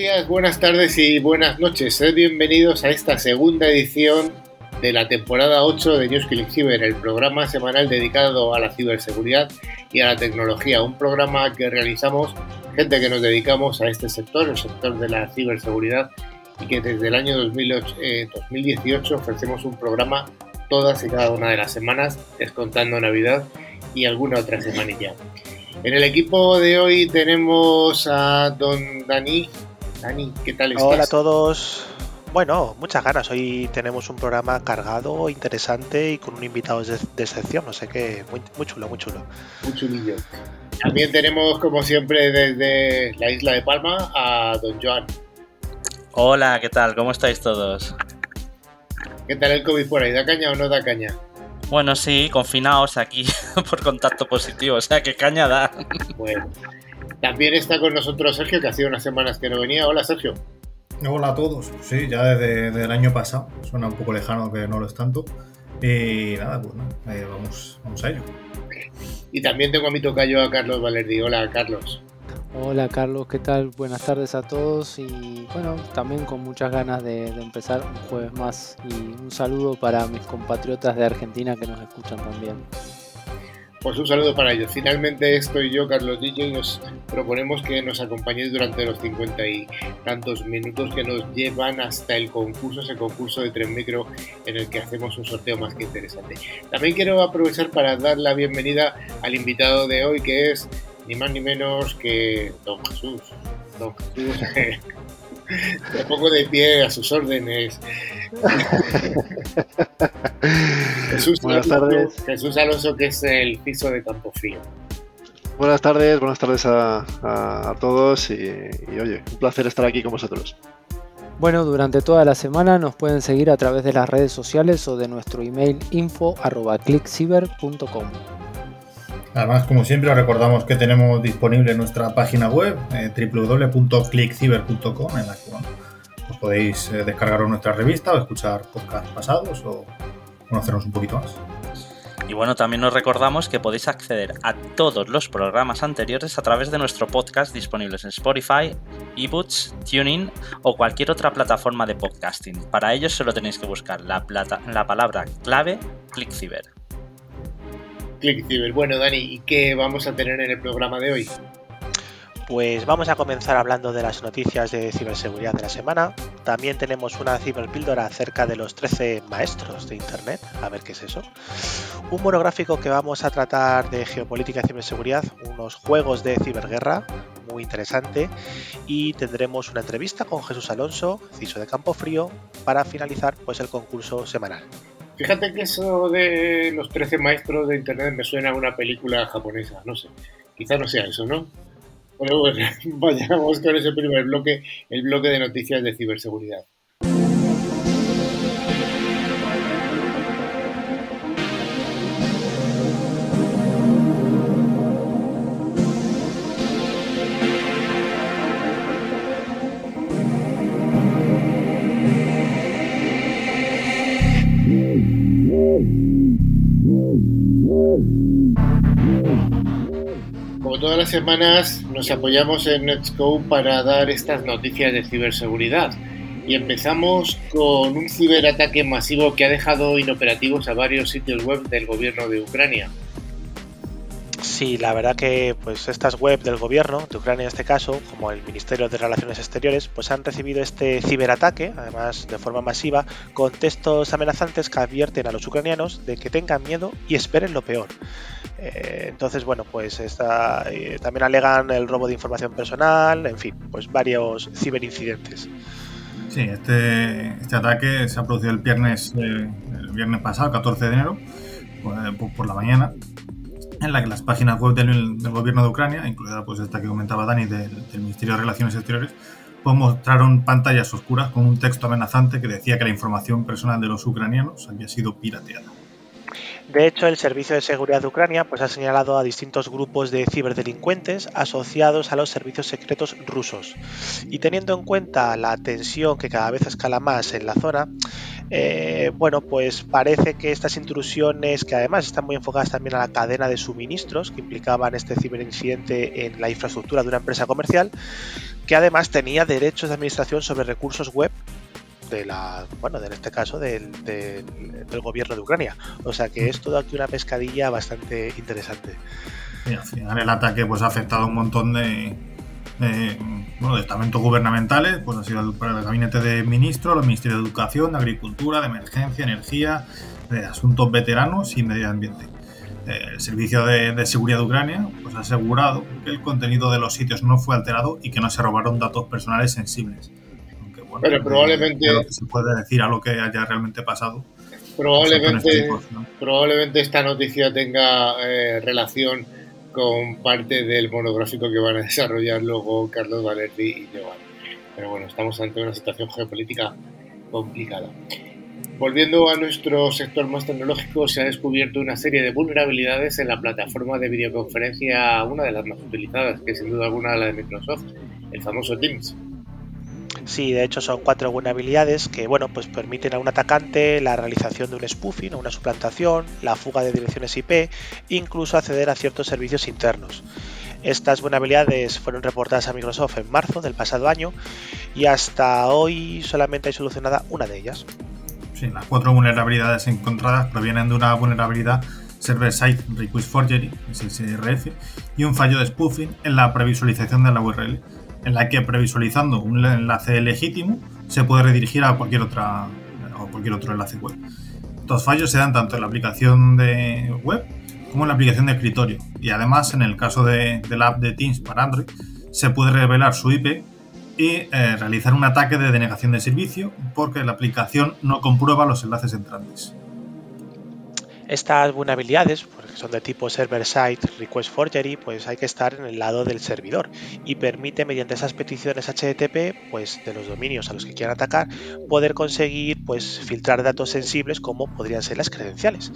días, buenas tardes y buenas noches. Sed bienvenidos a esta segunda edición de la temporada 8 de News Killing Cyber, el programa semanal dedicado a la ciberseguridad y a la tecnología. Un programa que realizamos gente que nos dedicamos a este sector, el sector de la ciberseguridad, y que desde el año 2008, 2018 eh, ofrecemos un programa todas y cada una de las semanas, descontando Navidad y alguna otra semanilla. En el equipo de hoy tenemos a don Dani. Dani, ¿qué tal estás? Hola a todos. Bueno, muchas ganas. Hoy tenemos un programa cargado, interesante y con un invitado de, excepción. No sé qué, muy, chulo, muy chulo. Muy chulillo. También tenemos, como siempre, desde la isla de Palma a don Joan. Hola, ¿qué tal? ¿Cómo estáis todos? ¿Qué tal el COVID por ahí? ¿Da caña o no da caña? Bueno, sí, confinados aquí por contacto positivo, o sea que caña da. Bueno, también está con nosotros Sergio, que hacía unas semanas que no venía. Hola, Sergio. Hola a todos. Sí, ya desde, el año pasado. Suena un poco lejano que no lo es tanto. Y nada, pues eh, vamos, vamos a ello. Y también tengo a mi tocayo a Carlos Valerdi. Hola, Carlos. Hola Carlos, ¿qué tal? Buenas tardes a todos y bueno, también con muchas ganas de, empezar un jueves más y un saludo para mis compatriotas de Argentina que nos escuchan también. Pues un saludo para ellos. Finalmente estoy yo, Carlos DJ, y nos proponemos que nos acompañéis durante los cincuenta y tantos minutos que nos llevan hasta el concurso, ese concurso de Tren Micro en el que hacemos un sorteo más que interesante. También quiero aprovechar para dar la bienvenida al invitado de hoy que es ni más ni menos que Don Jesús. Don Jesús. Me pongo de pie a sus órdenes. Jesús, buenas Alonso, tardes. Jesús Alonso, que es el piso de Campo Frío. Buenas tardes, buenas tardes a, todos y, oye, un placer estar aquí con vosotros. Bueno, durante toda la semana nos pueden seguir a través de las redes sociales o de nuestro email info.clickciber.com. Además, como siempre, os recordamos que tenemos disponible nuestra página web eh, www.clickciber.com en la que os podéis eh, descargar nuestra revista o escuchar podcasts pasados o conocernos un poquito más. Y bueno, también os recordamos que podéis acceder a todos los programas anteriores a través de nuestro podcast disponibles en Spotify, eBooks, TuneIn o cualquier otra plataforma de podcasting. Para ello solo tenéis que buscar la, la palabra clave ClickCiber. Bueno, Dani, ¿y qué vamos a tener en el programa de hoy? Pues vamos a comenzar hablando de las noticias de ciberseguridad de la semana. También tenemos una ciberpíldora acerca de los 13 maestros de Internet, a ver qué es eso. Un monográfico que vamos a tratar de geopolítica y ciberseguridad, unos juegos de ciberguerra, muy interesante. Y tendremos una entrevista con Jesús Alonso, CISO de Campo Frío, para finalizar pues el concurso semanal. Fíjate que eso de los 13 maestros de Internet me suena a una película japonesa, no sé. Quizá no sea eso, ¿no? Pero bueno, vayamos con ese primer bloque, el bloque de noticias de ciberseguridad. Como todas las semanas, nos apoyamos en Netscope para dar estas noticias de ciberseguridad. Y empezamos con un ciberataque masivo que ha dejado inoperativos a varios sitios web del gobierno de Ucrania. Sí, la verdad que pues estas web del gobierno de Ucrania en este caso, como el Ministerio de Relaciones Exteriores, pues han recibido este ciberataque, además de forma masiva, con textos amenazantes que advierten a los ucranianos de que tengan miedo y esperen lo peor. Eh, entonces, bueno, pues esta, eh, también alegan el robo de información personal, en fin, pues varios ciberincidentes. Sí, este, este ataque se ha producido el viernes, eh, el viernes pasado, 14 de enero, por, por la mañana en la que las páginas web del, gobierno de Ucrania, incluida pues esta que comentaba Dani del, Ministerio de Relaciones Exteriores, pues mostraron pantallas oscuras con un texto amenazante que decía que la información personal de los ucranianos había sido pirateada. De hecho, el Servicio de Seguridad de Ucrania pues, ha señalado a distintos grupos de ciberdelincuentes asociados a los servicios secretos rusos. Y teniendo en cuenta la tensión que cada vez escala más en la zona, eh, bueno, pues parece que estas intrusiones, que además están muy enfocadas también a la cadena de suministros que implicaban este ciberincidente en la infraestructura de una empresa comercial, que además tenía derechos de administración sobre recursos web de la, bueno, en este caso del, gobierno de Ucrania. O sea que es todo aquí una pescadilla bastante interesante. Y al final el ataque pues ha afectado a un montón de, bueno, de estamentos gubernamentales, pues ha sido para el gabinete de ministros, los ministerios de Educación, de Agricultura, de Emergencia, Energía, de Asuntos Veteranos y Medio Ambiente. El Servicio de, Seguridad de Ucrania pues, ha asegurado que el contenido de los sitios no fue alterado y que no se robaron datos personales sensibles. Pero probablemente. se puede decir a lo que haya realmente pasado. Probablemente, probablemente esta noticia tenga eh, relación con parte del monográfico que van a desarrollar luego Carlos Valerdi y Giovanni. Pero bueno, estamos ante una situación geopolítica complicada. Volviendo a nuestro sector más tecnológico, se ha descubierto una serie de vulnerabilidades en la plataforma de videoconferencia, una de las más utilizadas, que sin duda alguna la de Microsoft, el famoso Teams. Sí, de hecho son cuatro vulnerabilidades que bueno, pues permiten a un atacante la realización de un spoofing o una suplantación, la fuga de direcciones IP, incluso acceder a ciertos servicios internos. Estas vulnerabilidades fueron reportadas a Microsoft en marzo del pasado año y hasta hoy solamente hay solucionada una de ellas. Sí, las cuatro vulnerabilidades encontradas provienen de una vulnerabilidad Server-Side Request Forgery, SSRF, y un fallo de spoofing en la previsualización de la URL en la que previsualizando un enlace legítimo se puede redirigir a cualquier otra o cualquier otro enlace web. Estos fallos se dan tanto en la aplicación de web como en la aplicación de escritorio y además en el caso de, la app de Teams para Android se puede revelar su IP y eh, realizar un ataque de denegación de servicio porque la aplicación no comprueba los enlaces entrantes. Estas vulnerabilidades, porque son de tipo server-side request forgery, pues hay que estar en el lado del servidor y permite mediante esas peticiones HTTP, pues de los dominios a los que quieran atacar, poder conseguir pues filtrar datos sensibles como podrían ser las credenciales.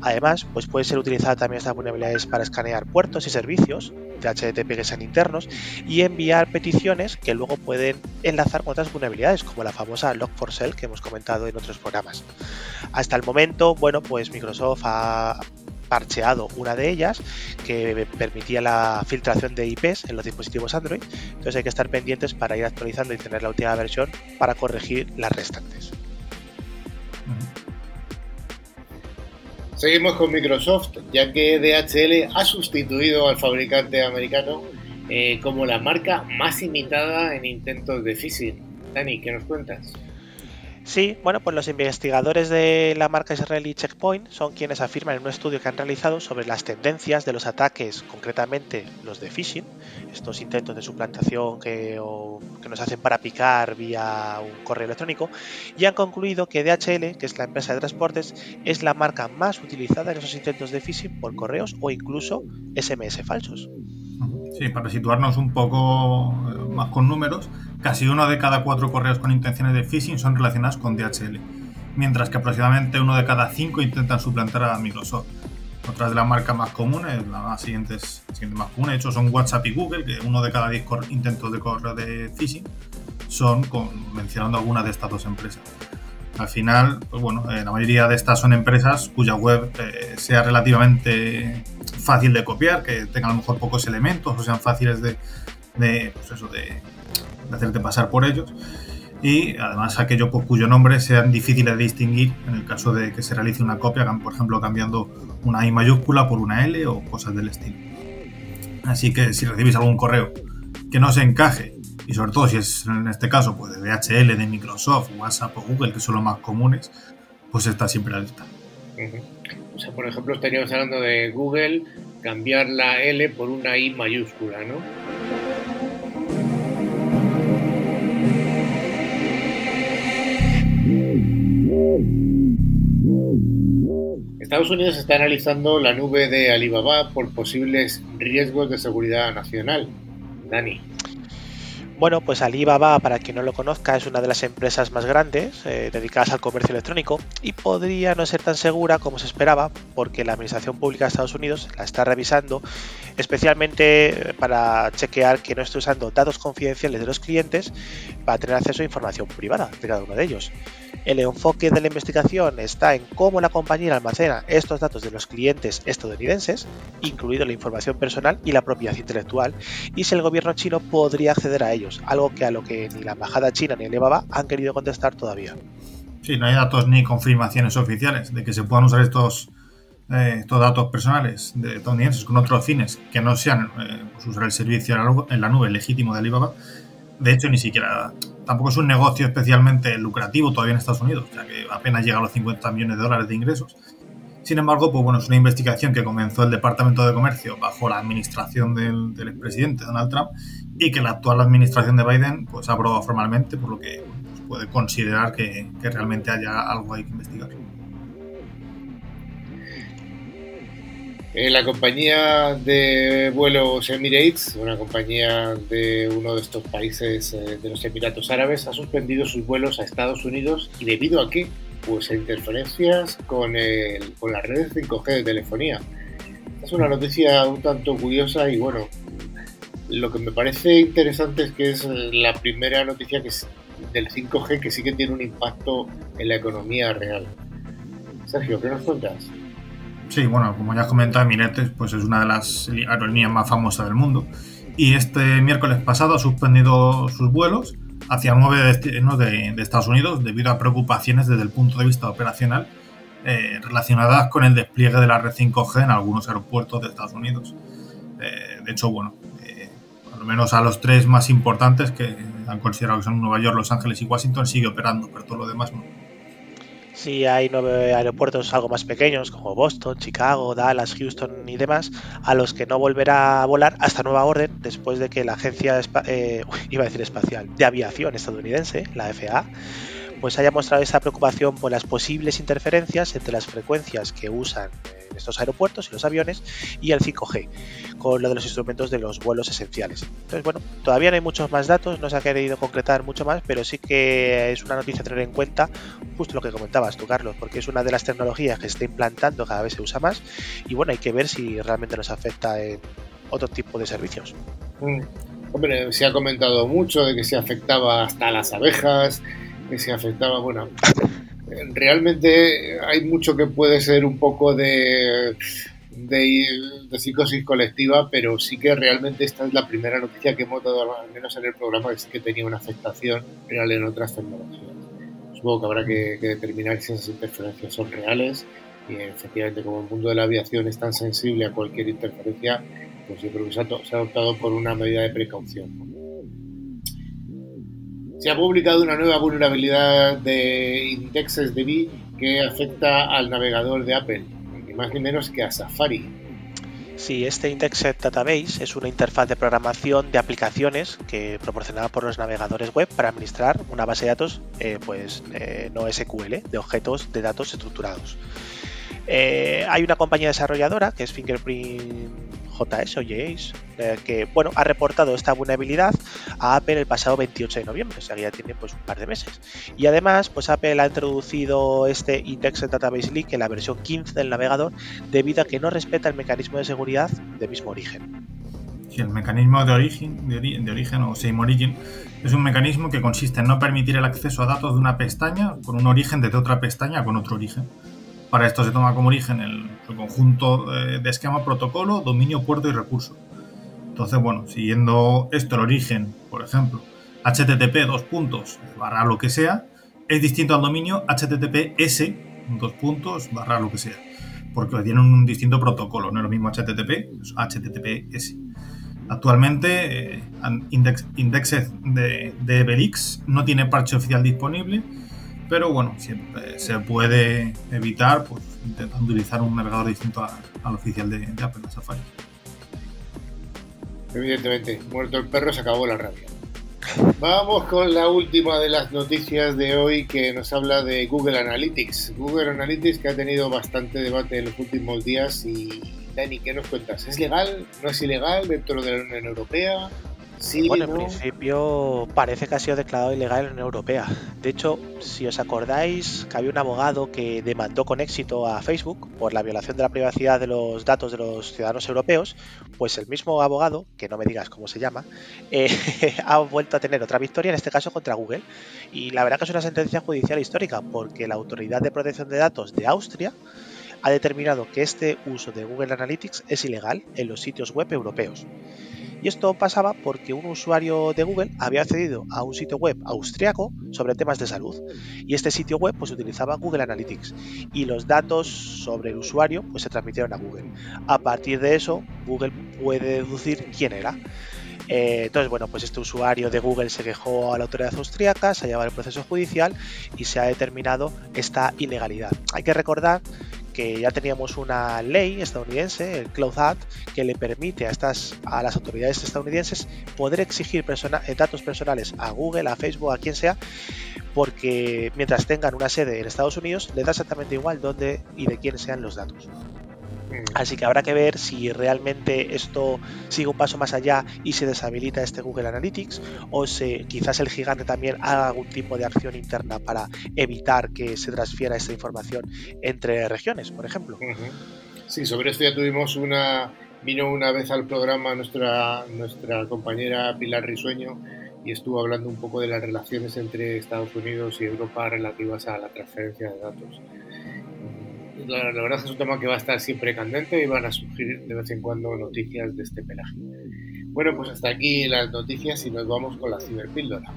Además, pues puede ser utilizada también estas vulnerabilidades para escanear puertos y servicios de HTTP que sean internos y enviar peticiones que luego pueden enlazar con otras vulnerabilidades como la famosa Log4Shell que hemos comentado en otros programas. Hasta el momento, bueno, pues Microsoft ha parcheado una de ellas que permitía la filtración de IPs en los dispositivos Android. Entonces hay que estar pendientes para ir actualizando y tener la última versión para corregir las restantes. Seguimos con Microsoft, ya que DHL ha sustituido al fabricante americano eh, como la marca más imitada en intentos de phishing. Dani, ¿qué nos cuentas? Sí, bueno, pues los investigadores de la marca israelí Checkpoint son quienes afirman en un estudio que han realizado sobre las tendencias de los ataques, concretamente los de phishing, estos intentos de suplantación que, que nos hacen para picar vía un correo electrónico, y han concluido que DHL, que es la empresa de transportes, es la marca más utilizada en esos intentos de phishing por correos o incluso SMS falsos. Sí, para situarnos un poco eh, más con números, casi uno de cada cuatro correos con intenciones de phishing son relacionados con DHL, mientras que aproximadamente uno de cada cinco intentan suplantar a Microsoft. Otras de las marcas más comunes, las siguientes, más comunes, de hecho, son WhatsApp y Google, que uno de cada diez intentos de correo de phishing son con, mencionando algunas de estas dos empresas. Al final, pues bueno, eh, la mayoría de estas son empresas cuya web eh, sea relativamente fácil de copiar, que tengan a lo mejor pocos elementos o sean fáciles de, de, pues eso, de, hacerte pasar por ellos. Y además aquellos pues, cuyo nombre sean difíciles de distinguir en el caso de que se realice una copia, por ejemplo cambiando una I mayúscula por una L o cosas del estilo. Así que si recibís algún correo que no se encaje y sobre todo si es en este caso pues de DHL, de Microsoft, WhatsApp o Google, que son los más comunes, pues está siempre alerta. O sea, por ejemplo, estaríamos hablando de Google, cambiar la L por una I mayúscula, ¿no? Estados Unidos está analizando la nube de Alibaba por posibles riesgos de seguridad nacional. Dani. Bueno, pues Alibaba, para quien no lo conozca, es una de las empresas más grandes eh, dedicadas al comercio electrónico y podría no ser tan segura como se esperaba porque la Administración Pública de Estados Unidos la está revisando especialmente para chequear que no esté usando datos confidenciales de los clientes para tener acceso a información privada de cada uno de ellos. El enfoque de la investigación está en cómo la compañía almacena estos datos de los clientes estadounidenses, incluido la información personal y la propiedad intelectual, y si el gobierno chino podría acceder a ellos, algo que a lo que ni la embajada china ni Alibaba han querido contestar todavía. Sí, no hay datos ni confirmaciones oficiales de que se puedan usar estos, eh, estos datos personales de estadounidenses con otros fines que no sean eh, pues usar el servicio en la nube legítimo de Alibaba. De hecho, ni siquiera tampoco es un negocio especialmente lucrativo todavía en Estados Unidos, ya que apenas llega a los 50 millones de dólares de ingresos. Sin embargo, pues bueno, es una investigación que comenzó el Departamento de Comercio bajo la administración del, del expresidente Donald Trump y que la actual administración de Biden pues ha aprobado formalmente, por lo que pues, puede considerar que, que realmente haya algo ahí que investigar. La compañía de vuelos Emirates, una compañía de uno de estos países eh, de los Emiratos Árabes, ha suspendido sus vuelos a Estados Unidos y debido a qué? Pues a interferencias con, el, con las redes 5G de telefonía. Es una noticia un tanto curiosa y bueno, lo que me parece interesante es que es la primera noticia que del 5G que sí que tiene un impacto en la economía real. Sergio, ¿qué nos cuentas? Sí, bueno, como ya has comentado, Emirates pues es una de las aerolíneas más famosas del mundo. Y este miércoles pasado ha suspendido sus vuelos hacia nueve destinos de, Estados Unidos debido a preocupaciones desde el punto de vista operacional eh, relacionadas con el despliegue de la red 5G en algunos aeropuertos de Estados Unidos. Eh, de hecho, bueno, eh, al menos a los tres más importantes que han considerado que son Nueva York, Los Ángeles y Washington sigue operando, pero todo lo demás no. Sí, hay nueve aeropuertos algo más pequeños como Boston, Chicago, Dallas, Houston y demás, a los que no volverá a volar hasta nueva orden después de que la agencia eh, iba a decir espacial de aviación estadounidense, la FAA, pues haya mostrado esa preocupación por las posibles interferencias entre las frecuencias que usan en estos aeropuertos y los aviones y el 5G, con lo de los instrumentos de los vuelos esenciales. Entonces, bueno, todavía no hay muchos más datos, no se ha querido concretar mucho más, pero sí que es una noticia a tener en cuenta, justo lo que comentabas tú, Carlos, porque es una de las tecnologías que se está implantando, cada vez se usa más, y bueno, hay que ver si realmente nos afecta en otro tipo de servicios. Mm. Hombre, se ha comentado mucho de que se afectaba hasta las abejas, que se afectaba, bueno, realmente hay mucho que puede ser un poco de, de, psicosis colectiva, pero sí que realmente esta es la primera noticia que hemos dado, al menos en el programa, que sí que tenía una afectación real en otras tecnologías. Supongo que habrá que, determinar si esas interferencias son reales y efectivamente como el mundo de la aviación es tan sensible a cualquier interferencia, pues yo creo que se ha, se ha optado por una medida de precaución. Se ha publicado una nueva vulnerabilidad de indexes de que afecta al navegador de Apple, ni más ni menos que a Safari. Sí, este Indexed Database es una interfaz de programación de aplicaciones que proporcionada por los navegadores web para administrar una base de datos eh, pues, eh, no SQL de objetos de datos estructurados. Eh, hay una compañía desarrolladora que es Fingerprint JS eh, que bueno, ha reportado esta vulnerabilidad a Apple el pasado 28 de noviembre, o sea que ya tiene pues un par de meses. Y además, pues Apple ha introducido este Indexed Database Leak en la versión 15 del navegador debido a que no respeta el mecanismo de seguridad de mismo origen. Sí, el mecanismo de origen, de, de origen o same origin es un mecanismo que consiste en no permitir el acceso a datos de una pestaña con un origen desde otra pestaña con otro origen. Para esto se toma como origen el, conjunto de esquema, protocolo, dominio, puerto y recurso. Entonces, bueno, siguiendo esto, el origen, por ejemplo, http dos puntos barra lo que sea, es distinto al dominio https dos puntos barra lo que sea, porque tienen un distinto protocolo, no es lo mismo http, es https. Actualmente, eh, Index, Indexed de, de Belix no tiene parche oficial disponible, pero bueno, siempre se puede evitar pues, intentando utilizar un navegador distinto al oficial de, de Apple, de Safari. Evidentemente, muerto el perro se acabó la rabia. Vamos con la última de las noticias de hoy que nos habla de Google Analytics. Google Analytics que ha tenido bastante debate en los últimos días y Dani, ¿qué nos cuentas? ¿Es legal? ¿No es ilegal dentro de la Unión Europea? Bueno, en principio parece que ha sido declarado ilegal en la Unión Europea. De hecho, si os acordáis que había un abogado que demandó con éxito a Facebook por la violación de la privacidad de los datos de los ciudadanos europeos, pues el mismo abogado, que no me digas cómo se llama, eh, ha vuelto a tener otra victoria, en este caso contra Google. Y la verdad que es una sentencia judicial histórica, porque la Autoridad de Protección de Datos de Austria ha determinado que este uso de Google Analytics es ilegal en los sitios web europeos. Y esto pasaba porque un usuario de Google había accedido a un sitio web austriaco sobre temas de salud. Y este sitio web pues utilizaba Google Analytics. Y los datos sobre el usuario pues se transmitieron a Google. A partir de eso, Google puede deducir quién era. Eh, entonces, bueno, pues este usuario de Google se quejó a la autoridad austríaca, se ha llevado el proceso judicial y se ha determinado esta ilegalidad. Hay que recordar que ya teníamos una ley estadounidense, el Cloud Act, que le permite a, estas, a las autoridades estadounidenses poder exigir eh, datos personales a Google, a Facebook, a quien sea, porque mientras tengan una sede en Estados Unidos, le da exactamente igual dónde y de quién sean los datos. Así que habrá que ver si realmente esto sigue un paso más allá y se deshabilita este Google Analytics o si quizás el gigante también haga algún tipo de acción interna para evitar que se transfiera esta información entre regiones, por ejemplo. Sí, sobre esto ya tuvimos una... Vino una vez al programa nuestra, nuestra compañera Pilar Risueño y estuvo hablando un poco de las relaciones entre Estados Unidos y Europa relativas a la transferencia de datos la, verdad es un tema que va a estar siempre candente y van a surgir de vez en cuando noticias de este pelaje. Bueno, pues hasta aquí las noticias y nos vamos con la ciberpíldora.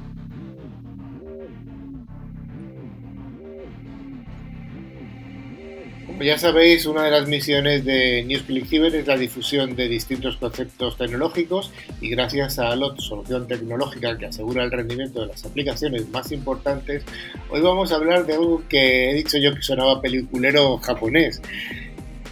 Como ya sabéis, una de las misiones de NewsClick Cyber es la difusión de distintos conceptos tecnológicos y gracias a LOT, solución tecnológica que asegura el rendimiento de las aplicaciones más importantes, hoy vamos a hablar de algo que he dicho yo que sonaba peliculero japonés.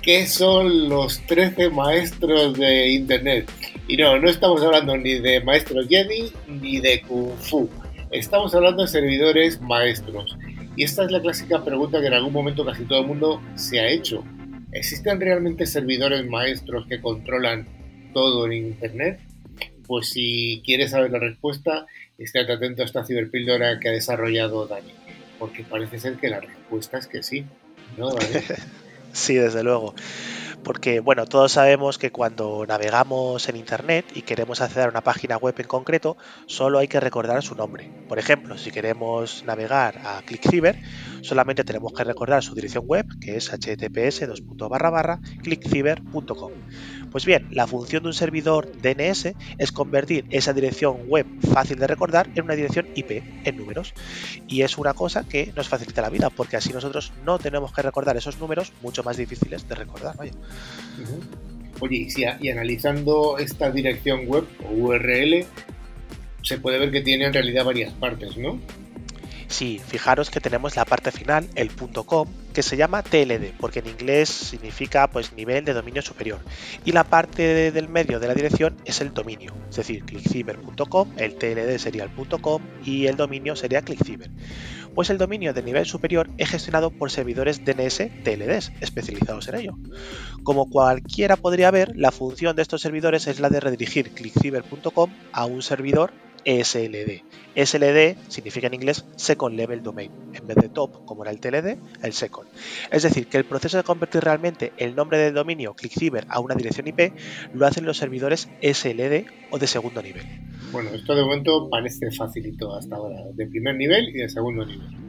¿Qué son los 13 maestros de Internet? Y no, no estamos hablando ni de maestros Jedi ni de Kung Fu. Estamos hablando de servidores maestros. Y esta es la clásica pregunta que en algún momento casi todo el mundo se ha hecho. ¿Existen realmente servidores maestros que controlan todo en Internet? Pues si quieres saber la respuesta, estate atento a esta ciberpíldora que ha desarrollado Dani, porque parece ser que la respuesta es que sí, ¿no, sí, desde luego porque bueno, todos sabemos que cuando navegamos en Internet y queremos acceder a una página web en concreto, solo hay que recordar su nombre. Por ejemplo, si queremos navegar a ClickCiber, solamente tenemos que recordar su dirección web, que es https clickciber.com. Pues bien, la función de un servidor DNS es convertir esa dirección web fácil de recordar en una dirección IP en números. Y es una cosa que nos facilita la vida, porque así nosotros no tenemos que recordar esos números mucho más difíciles de recordar. Oye, y, analizando esta dirección web o URL, se puede ver que tiene en realidad varias partes, ¿no? Sí, fijaros que tenemos la parte final, el .com, que se llama TLD, porque en inglés significa pues nivel de dominio superior. Y la parte del medio de la dirección es el dominio, es decir, clickciber.com, el TLD sería el .com y el dominio sería clickciber. Pues el dominio de nivel superior es gestionado por servidores DNS TLDs especializados en ello. Como cualquiera podría ver, la función de estos servidores es la de redirigir clickciber.com a un servidor SLD. SLD significa en inglés Second Level Domain. En vez de top, como era el TLD, el second. Es decir, que el proceso de convertir realmente el nombre del dominio ClickCiber a una dirección IP lo hacen los servidores SLD o de segundo nivel. Bueno, esto de momento parece facilito hasta ahora, de primer nivel y de segundo nivel.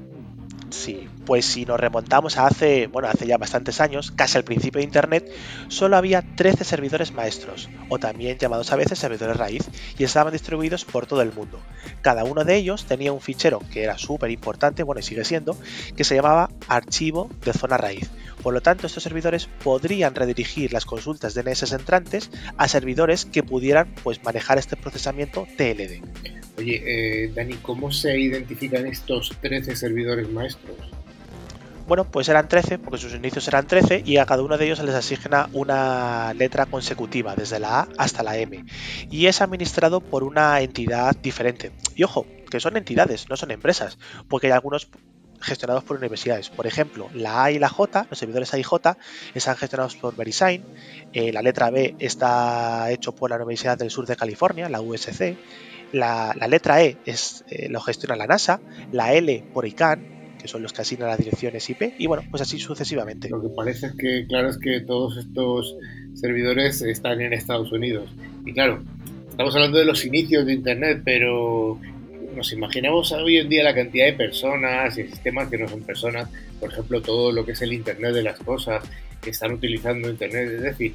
Sí, pues si nos remontamos a hace, bueno, hace ya bastantes años, casi al principio de Internet, solo había 13 servidores maestros, o también llamados a veces servidores raíz, y estaban distribuidos por todo el mundo. Cada uno de ellos tenía un fichero que era súper importante, bueno, y sigue siendo, que se llamaba archivo de zona raíz. Por lo tanto, estos servidores podrían redirigir las consultas DNS entrantes a servidores que pudieran pues, manejar este procesamiento TLD. Oye, eh, Dani, ¿cómo se identifican estos 13 servidores maestros? Bueno, pues eran 13, porque sus inicios eran 13, y a cada uno de ellos se les asigna una letra consecutiva, desde la A hasta la M. Y es administrado por una entidad diferente. Y ojo, que son entidades, no son empresas, porque hay algunos gestionados por universidades. Por ejemplo, la A y la J, los servidores A y J, están gestionados por VeriSign. Eh, la letra B está hecho por la Universidad del Sur de California, la USC. La, letra E es, eh, lo gestiona la NASA. La L por ICANN, que son los que asignan las direcciones IP. Y bueno, pues así sucesivamente. Lo que parece es que, claro, es que todos estos servidores están en Estados Unidos. Y claro, estamos hablando de los inicios de Internet, pero nos imaginamos hoy en día la cantidad de personas y sistemas que no son personas, por ejemplo, todo lo que es el Internet de las cosas, están utilizando Internet, es decir,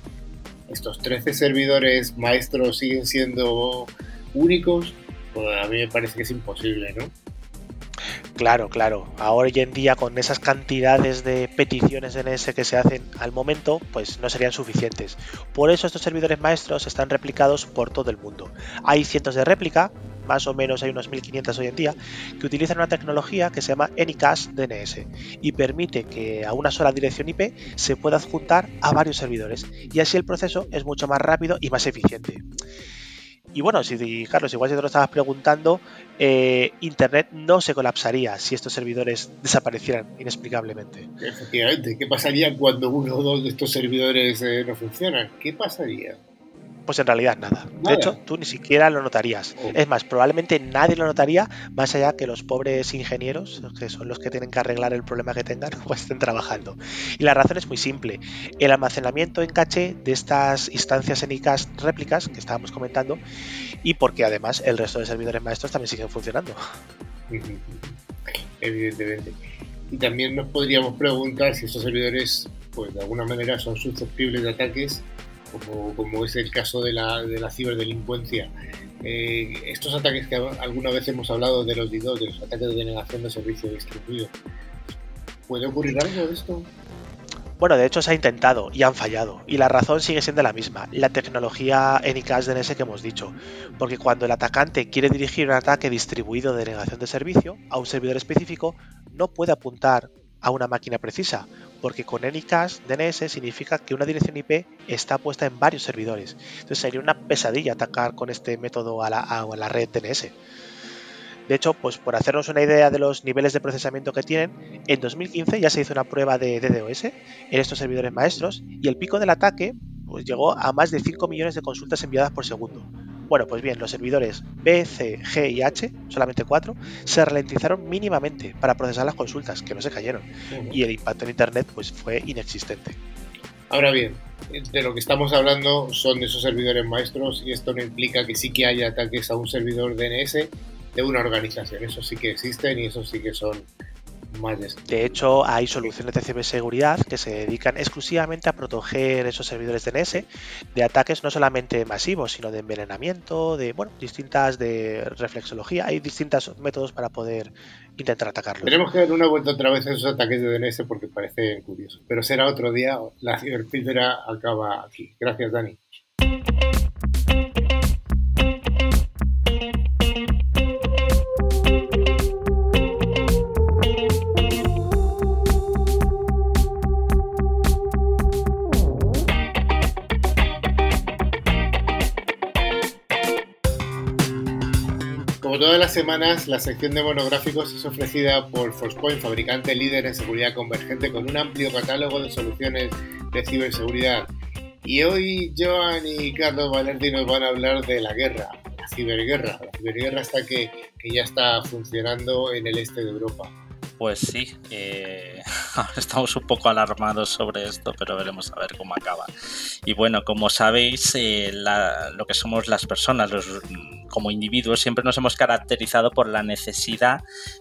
estos 13 servidores maestros siguen siendo únicos, pues a mí me parece que es imposible, ¿no? Claro, claro. Ahora hoy en día con esas cantidades de peticiones NS que se hacen al momento, pues no serían suficientes. Por eso estos servidores maestros están replicados por todo el mundo. Hay cientos de réplica, más o menos hay unos 1500 hoy en día, que utilizan una tecnología que se llama Anycast DNS y permite que a una sola dirección IP se pueda adjuntar a varios servidores y así el proceso es mucho más rápido y más eficiente. Y bueno, si Carlos, igual si te lo estabas preguntando, eh, Internet no se colapsaría si estos servidores desaparecieran inexplicablemente. Efectivamente, ¿qué pasaría cuando uno o dos de estos servidores eh, no funcionan? ¿Qué pasaría? Pues en realidad nada. De hecho, tú ni siquiera lo notarías. Oh. Es más, probablemente nadie lo notaría, más allá que los pobres ingenieros, que son los que tienen que arreglar el problema que tengan, pues estén trabajando. Y la razón es muy simple. El almacenamiento en caché de estas instancias en ICAS réplicas que estábamos comentando, y porque además el resto de servidores maestros también siguen funcionando. Evidentemente. Y también nos podríamos preguntar si estos servidores, pues de alguna manera, son susceptibles de ataques como, es el caso de la, de la ciberdelincuencia. Eh, estos ataques que alguna vez hemos hablado de los DDoS, de los ataques de denegación de servicio distribuido, ¿puede ocurrir algo de esto? Bueno, de hecho se ha intentado y han fallado. Y la razón sigue siendo la misma, la tecnología NICAS DNS que hemos dicho. Porque cuando el atacante quiere dirigir un ataque distribuido de denegación de servicio a un servidor específico, no puede apuntar a una máquina precisa, porque con Anycast DNS significa que una dirección IP está puesta en varios servidores. Entonces sería una pesadilla atacar con este método a la, red DNS. De hecho, pues por hacernos una idea de los niveles de procesamiento que tienen, en 2015 ya se hizo una prueba de DDoS en estos servidores maestros y el pico del ataque pues llegó a más de 5 millones de consultas enviadas por segundo. Bueno, pues bien, los servidores B, C, G y H, solamente cuatro, se ralentizaron mínimamente para procesar las consultas, que no se cayeron. Y el impacto en Internet pues fue inexistente. Ahora bien, de lo que estamos hablando son de esos servidores maestros y esto no implica que sí que haya ataques a un servidor DNS de una organización. Eso sí que existen y eso sí que son de hecho, hay soluciones de ciberseguridad que se dedican exclusivamente a proteger esos servidores DNS de ataques no solamente masivos, sino de envenenamiento, de bueno, distintas de reflexología. Hay distintos métodos para poder intentar atacarlos. Tenemos que dar una vuelta otra vez a esos ataques de DNS porque parecen curiosos. Pero será otro día. La ciberpíldora acaba aquí. Gracias, Dani. Todas las semanas, la sección de monográficos es ofrecida por Forcepoint, fabricante líder en seguridad convergente con un amplio catálogo de soluciones de ciberseguridad. Y hoy Joan y Carlos Valenti nos van a hablar de la guerra, la ciberguerra, la ciberguerra hasta que, que ya está funcionando en el este de Europa. Pues sí, eh, estamos un poco alarmados sobre esto, pero veremos a ver cómo acaba. Y bueno, como sabéis, eh, lo que somos las personas, los, como individuos, siempre nos hemos caracterizado por la necesidad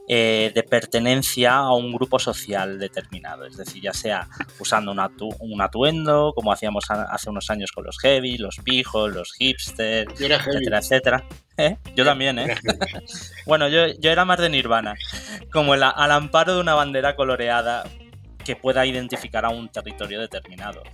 eh, de pertenencia a un grupo social determinado. Es decir, ya sea usando un, atuendo, como hacíamos hace unos años con los heavy, los pijos, los hipsters, etcétera, etcétera. ¿Eh? Yo también, ¿eh? bueno, yo, era más de Nirvana. Como al amparo de una bandera coloreada que pueda identificar a un territorio determinado.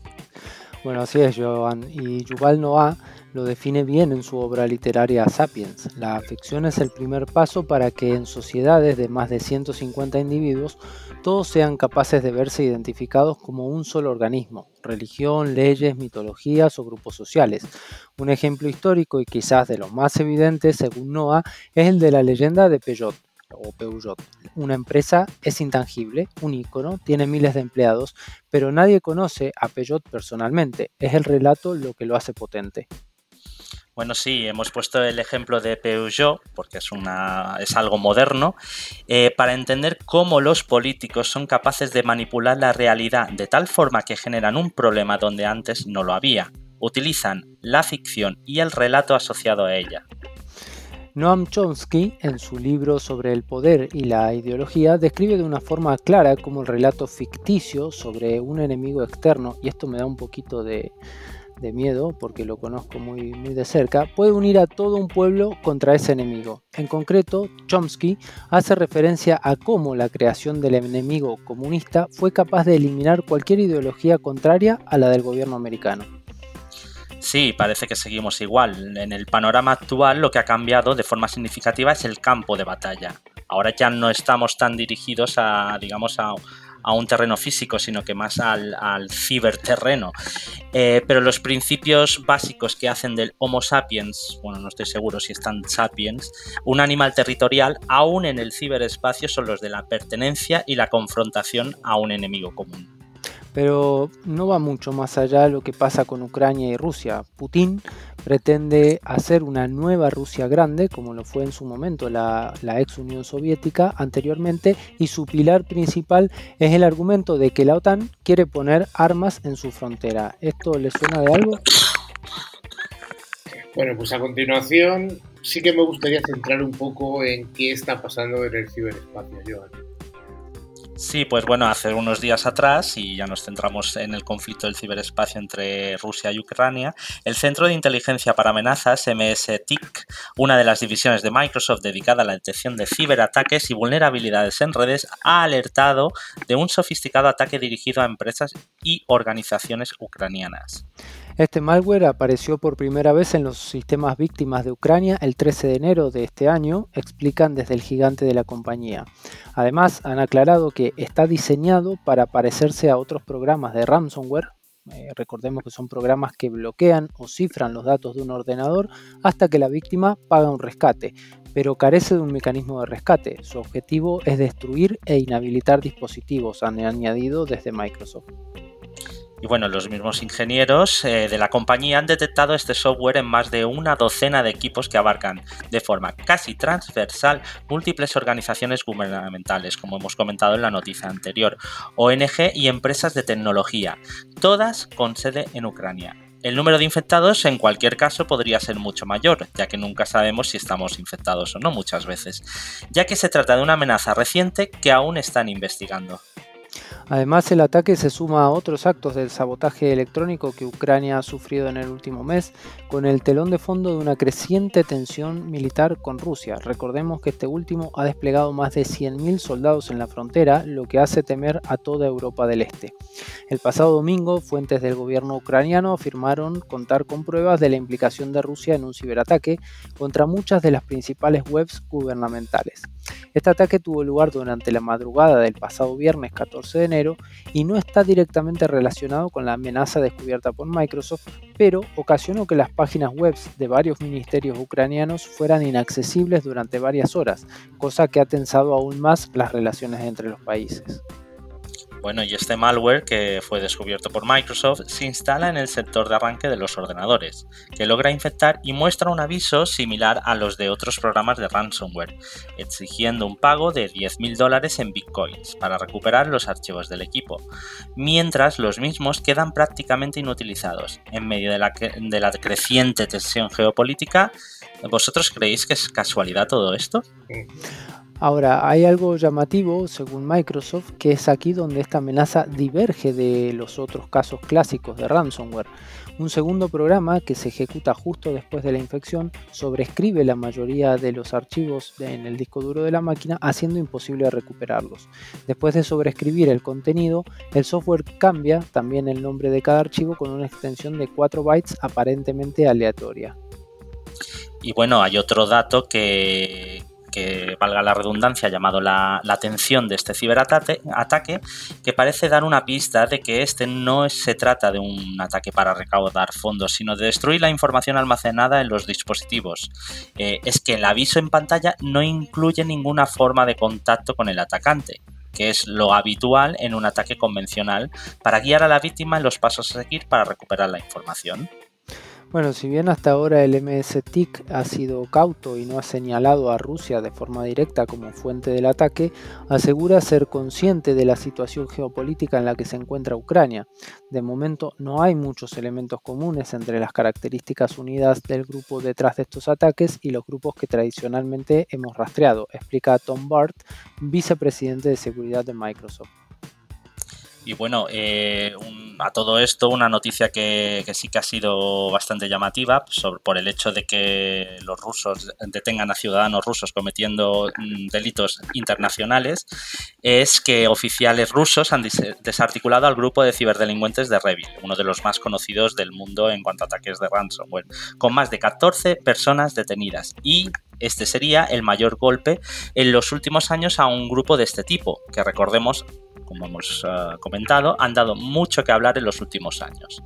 Bueno, así es, Joan. Y Yuval Noah lo define bien en su obra literaria Sapiens. La afección es el primer paso para que en sociedades de más de 150 individuos todos sean capaces de verse identificados como un solo organismo, religión, leyes, mitologías o grupos sociales. Un ejemplo histórico y quizás de los más evidentes, según Noah, es el de la leyenda de Peyot, o Peugeot. Una empresa es intangible, un icono, tiene miles de empleados, pero nadie conoce a Peugeot personalmente. Es el relato lo que lo hace potente. Bueno, sí, hemos puesto el ejemplo de Peugeot, porque es, una, es algo moderno, eh, para entender cómo los políticos son capaces de manipular la realidad de tal forma que generan un problema donde antes no lo había. Utilizan la ficción y el relato asociado a ella. Noam Chomsky, en su libro sobre el poder y la ideología, describe de una forma clara cómo el relato ficticio sobre un enemigo externo, y esto me da un poquito de, miedo, porque lo conozco muy de cerca, puede unir a todo un pueblo contra ese enemigo. En concreto, Chomsky hace referencia a cómo la creación del enemigo comunista fue capaz de eliminar cualquier ideología contraria a la del gobierno americano. Sí, parece que seguimos igual. En el panorama actual lo que ha cambiado de forma significativa es el campo de batalla. Ahora ya no estamos tan dirigidos a, digamos, a, un terreno físico, sino que más al, ciberterreno. Eh, pero los principios básicos que hacen del Homo sapiens, bueno, no estoy seguro si están sapiens, un animal territorial, aún en el ciberespacio, son los de la pertenencia y la confrontación a un enemigo común. Pero no va mucho más allá lo que pasa con Ucrania y Rusia. Putin pretende hacer una nueva Rusia grande, como lo fue en su momento la, ex Unión Soviética anteriormente, y su pilar principal es el argumento de que la OTAN quiere poner armas en su frontera. ¿Esto le suena de algo? Bueno, pues a continuación sí que me gustaría centrar un poco en qué está pasando en el ciberespacio, Joan. Sí, pues bueno, hace unos días atrás, y ya nos centramos en el conflicto del ciberespacio entre Rusia y Ucrania, el Centro de Inteligencia para Amenazas, MSTIC, una de las divisiones de Microsoft dedicada a la detección de ciberataques y vulnerabilidades en redes, ha alertado de un sofisticado ataque dirigido a empresas y organizaciones ucranianas. Este malware apareció por primera vez en los sistemas víctimas de Ucrania el 13 de enero de este año, explican desde el gigante de la compañía. Además, han aclarado que está diseñado para parecerse a otros programas de ransomware. Eh, recordemos que son programas que bloquean o cifran los datos de un ordenador hasta que la víctima paga un rescate, pero carece de un mecanismo de rescate. Su objetivo es destruir e inhabilitar dispositivos, han añadido desde Microsoft. Y bueno, los mismos ingenieros eh, de la compañía han detectado este software en más de una docena de equipos que abarcan de forma casi transversal múltiples organizaciones gubernamentales, como hemos comentado en la noticia anterior, ONG y empresas de tecnología, todas con sede en Ucrania. El número de infectados en cualquier caso podría ser mucho mayor, ya que nunca sabemos si estamos infectados o no muchas veces, ya que se trata de una amenaza reciente que aún están investigando. Además, el ataque se suma a otros actos del sabotaje electrónico que Ucrania ha sufrido en el último mes, con el telón de fondo de una creciente tensión militar con Rusia. Recordemos que este último ha desplegado más de 100.000 soldados en la frontera, lo que hace temer a toda Europa del Este. El pasado domingo, fuentes del gobierno ucraniano afirmaron contar con pruebas de la implicación de Rusia en un ciberataque contra muchas de las principales webs gubernamentales. Este ataque tuvo lugar durante la madrugada del pasado viernes 14 de enero y no está directamente relacionado con la amenaza descubierta por Microsoft, pero ocasionó que las páginas web de varios ministerios ucranianos fueran inaccesibles durante varias horas, cosa que ha tensado aún más las relaciones entre los países. Bueno, y este malware que fue descubierto por Microsoft se instala en el sector de arranque de los ordenadores, que logra infectar y muestra un aviso similar a los de otros programas de ransomware, exigiendo un pago de 10.000 dólares en bitcoins para recuperar los archivos del equipo, mientras los mismos quedan prácticamente inutilizados. En medio de la, de la creciente tensión geopolítica, ¿vosotros creéis que es casualidad todo esto? Ahora, hay algo llamativo, según Microsoft, que es aquí donde esta amenaza diverge de los otros casos clásicos de ransomware. Un segundo programa que se ejecuta justo después de la infección sobrescribe la mayoría de los archivos en el disco duro de la máquina, haciendo imposible recuperarlos. Después de sobrescribir el contenido, el software cambia también el nombre de cada archivo con una extensión de 4 bytes aparentemente aleatoria. Y bueno, hay otro dato que, que valga la redundancia, ha llamado la, atención de este ciberataque, ataque, que parece dar una pista de que este no se trata de un ataque para recaudar fondos, sino de destruir la información almacenada en los dispositivos. Eh, es que el aviso en pantalla no incluye ninguna forma de contacto con el atacante que es lo habitual en un ataque convencional, para guiar a la víctima en los pasos a seguir para recuperar la información. Bueno, si bien hasta ahora el MSTIC ha sido cauto y no ha señalado a Rusia de forma directa como fuente del ataque, asegura ser consciente de la situación geopolítica en la que se encuentra Ucrania. De momento no hay muchos elementos comunes entre las características unidas del grupo detrás de estos ataques y los grupos que tradicionalmente hemos rastreado, explica Tom Bart, vicepresidente de seguridad de Microsoft. Y bueno, eh, a todo esto una noticia que, sí que ha sido bastante llamativa por el hecho de que los rusos detengan a ciudadanos rusos cometiendo mm, delitos internacionales es que oficiales rusos han desarticulado al grupo de ciberdelincuentes de Revit, uno de los más conocidos del mundo en cuanto a ataques de ransomware, con más de 14 personas detenidas. Y este sería el mayor golpe en los últimos años a un grupo de este tipo, que recordemos como hemos eh, comentado, han dado mucho que hablar en los últimos años.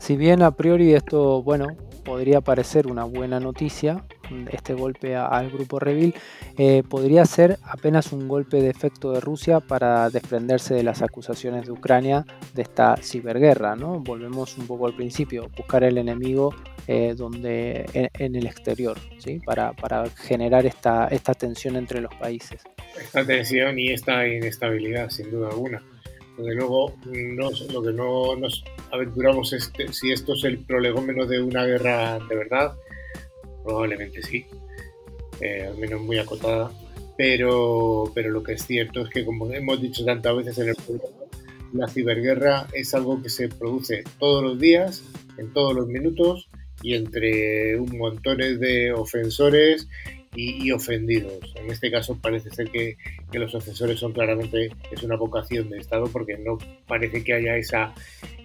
Si bien a priori esto, bueno, podría parecer una buena noticia, este golpe al grupo Revil, eh, podría ser apenas un golpe de efecto de Rusia para desprenderse de las acusaciones de Ucrania de esta ciberguerra, ¿no? Volvemos un poco al principio, buscar el enemigo eh, donde, en, el exterior, ¿sí? Para, para generar esta, esta tensión entre los países. Esta tensión y esta inestabilidad, sin duda alguna. Desde luego, lo que no nos aventuramos es si esto es el prolegómeno de una guerra de verdad, probablemente sí, eh, al menos muy acotada, pero, pero lo que es cierto es que, como hemos dicho tantas veces en el programa, la ciberguerra es algo que se produce todos los días, en todos los minutos y entre un montón de ofensores y, ofendidos. En este caso parece ser que, los ofensores son claramente, es una vocación de Estado porque no parece que haya esa,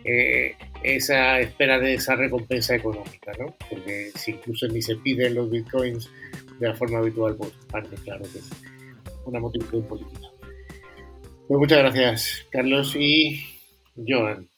eh, esa espera de esa recompensa económica, ¿no? Porque si incluso ni se piden los bitcoins de la forma habitual, pues parece claro que es una motivación política. Pues muchas gracias, Carlos y Joan.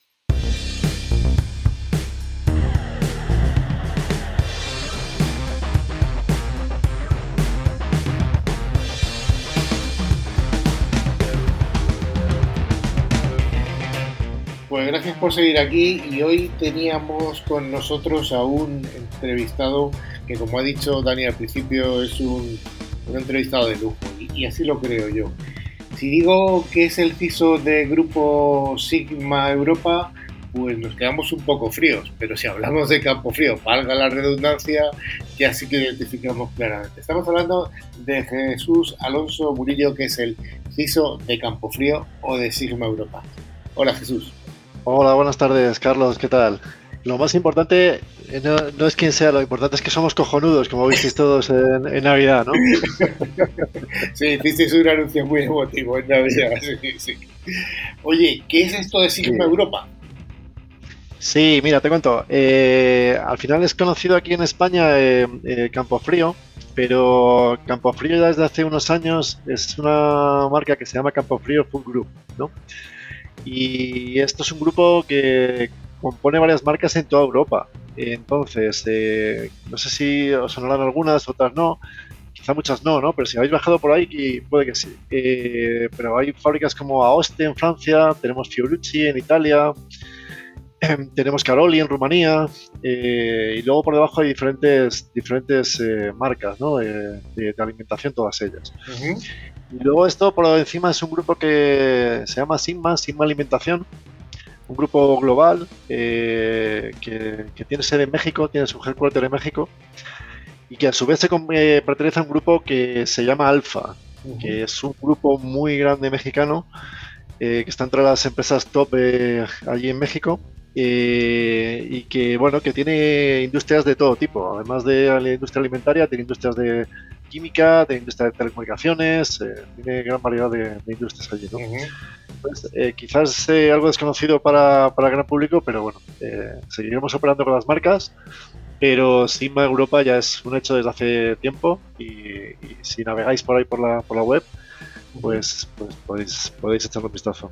Gracias por seguir aquí y hoy teníamos con nosotros a un entrevistado que como ha dicho Dani al principio es un, entrevistado de lujo y, así lo creo yo. Si digo que es el CISO de Grupo Sigma Europa, pues nos quedamos un poco fríos, pero si hablamos de Campo Frío, valga la redundancia, ya sí que identificamos claramente. Estamos hablando de Jesús Alonso Murillo, que es el CISO de Campo Frío o de Sigma Europa. Hola Jesús. Hola, buenas tardes, Carlos, ¿qué tal? Lo más importante eh, no, es quién sea, lo importante es que somos cojonudos, como visteis todos en, Navidad, ¿no? Sí, hicisteis un anuncio muy emotivo en Navidad, sí, sí. Oye, ¿qué es esto de Sigma Europa? Sí, mira, te cuento. Eh, al final es conocido aquí en España eh, Campo Frío, pero Campo Frío ya desde hace unos años es una marca que se llama Campo Frío Food Group, ¿no? Y esto es un grupo que compone varias marcas en toda Europa. Entonces, eh, no sé si os sonarán algunas, otras no. Quizá muchas no, ¿no? Pero si habéis bajado por ahí, puede que sí. Eh, pero hay fábricas como Aoste en Francia, tenemos Fiorucci en Italia, tenemos Caroli en Rumanía, eh, y luego por debajo hay diferentes, diferentes marcas ¿no? de, alimentación, todas ellas. Y luego esto por encima es un grupo que se llama Sigma, Sigma Alimentación, un grupo global eh, que, tiene sede en México, tiene su headquarter en México. Y que a su vez se, eh, pertenece a un grupo que se llama Alfa, que es un grupo muy grande mexicano eh, que está entre las empresas top allí en México. Y que bueno que tiene industrias de todo tipo además de la industria alimentaria tiene industrias de química, de industria de telecomunicaciones, eh, tiene gran variedad de, industrias allí. ¿no? pues, eh, quizás algo desconocido para, para, el gran público, pero bueno, seguiremos operando con las marcas. pero Sigma Europa ya es un hecho desde hace tiempo y, si navegáis por ahí por la, por la web, pues, pues podéis, podéis echarle un vistazo.